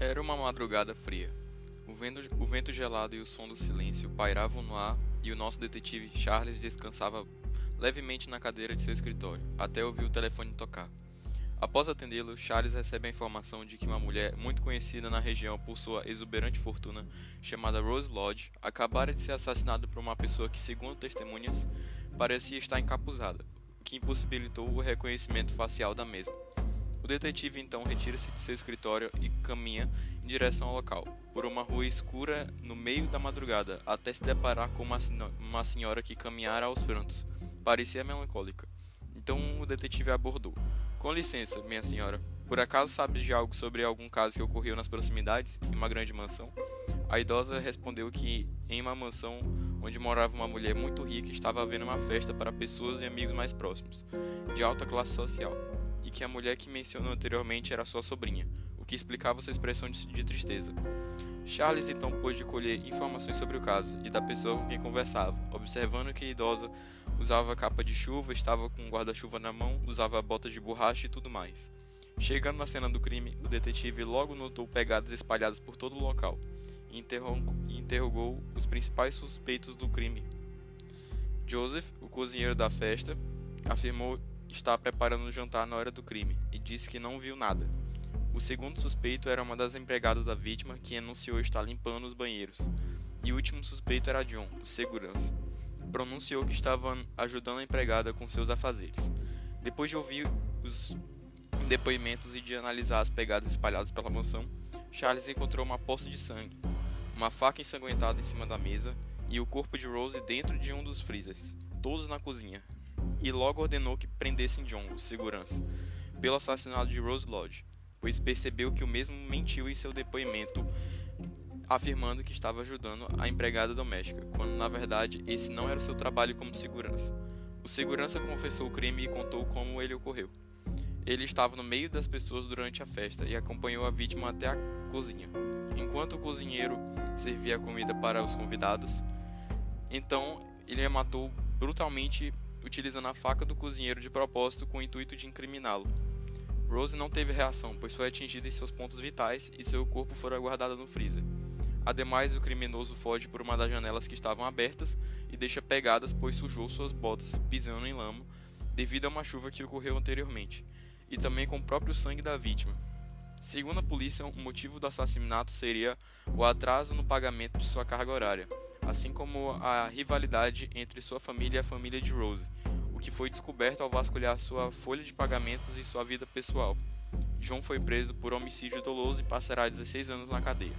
Era uma madrugada fria. O vento, o vento gelado e o som do silêncio pairavam no ar e o nosso detetive Charles descansava levemente na cadeira de seu escritório, até ouvir o telefone tocar. Após atendê-lo, Charles recebe a informação de que uma mulher muito conhecida na região por sua exuberante fortuna, chamada Rose Lodge, acabara de ser assassinada por uma pessoa que, segundo testemunhas, parecia estar encapuzada, o que impossibilitou o reconhecimento facial da mesma. O detetive então retira-se de seu escritório e caminha em direção ao local, por uma rua escura no meio da madrugada, até se deparar com uma, uma senhora que caminhara aos prantos. Parecia melancólica. Então o detetive abordou. Com licença, minha senhora. Por acaso sabes de algo sobre algum caso que ocorreu nas proximidades, em uma grande mansão? A idosa respondeu que em uma mansão onde morava uma mulher muito rica estava havendo uma festa para pessoas e amigos mais próximos, de alta classe social e que a mulher que mencionou anteriormente era sua sobrinha, o que explicava sua expressão de, tristeza. Charles então pôde colher informações sobre o caso e da pessoa com quem conversava, observando que a idosa usava capa de chuva, estava com um guarda-chuva na mão, usava botas de borracha e tudo mais. Chegando na cena do crime, o detetive logo notou pegadas espalhadas por todo o local e interrogou os principais suspeitos do crime. Joseph, o cozinheiro da festa, afirmou estava preparando o jantar na hora do crime e disse que não viu nada. O segundo suspeito era uma das empregadas da vítima que anunciou estar limpando os banheiros. E o último suspeito era John, o segurança. Pronunciou que estava ajudando a empregada com seus afazeres. Depois de ouvir os depoimentos e de analisar as pegadas espalhadas pela mansão, Charles encontrou uma poça de sangue, uma faca ensanguentada em cima da mesa e o corpo de Rose dentro de um dos freezers, todos na cozinha, e logo ordenou que prendessem John, o segurança, pelo assassinato de Rose Lodge, pois percebeu que o mesmo mentiu em seu depoimento, afirmando que estava ajudando a empregada doméstica, quando na verdade esse não era seu trabalho como segurança. O segurança confessou o crime e contou como ele ocorreu. Ele estava no meio das pessoas durante a festa e acompanhou a vítima até a cozinha. Enquanto o cozinheiro servia a comida para os convidados, então ele a matou brutalmente utilizando a faca do cozinheiro de propósito com o intuito de incriminá-lo. Rose não teve reação, pois foi atingida em seus pontos vitais e seu corpo foi guardado no freezer. Ademais, o criminoso foge por uma das janelas que estavam abertas e deixa pegadas, pois sujou suas botas, pisando em lama, devido a uma chuva que ocorreu anteriormente, e também com o próprio sangue da vítima. Segundo a polícia, o motivo do assassinato seria o atraso no pagamento de sua carga horária, assim como a rivalidade entre sua família e a família de Rose, o que foi descoberto ao vasculhar sua folha de pagamentos e sua vida pessoal. John foi preso por homicídio doloso e passará 16 anos na cadeia.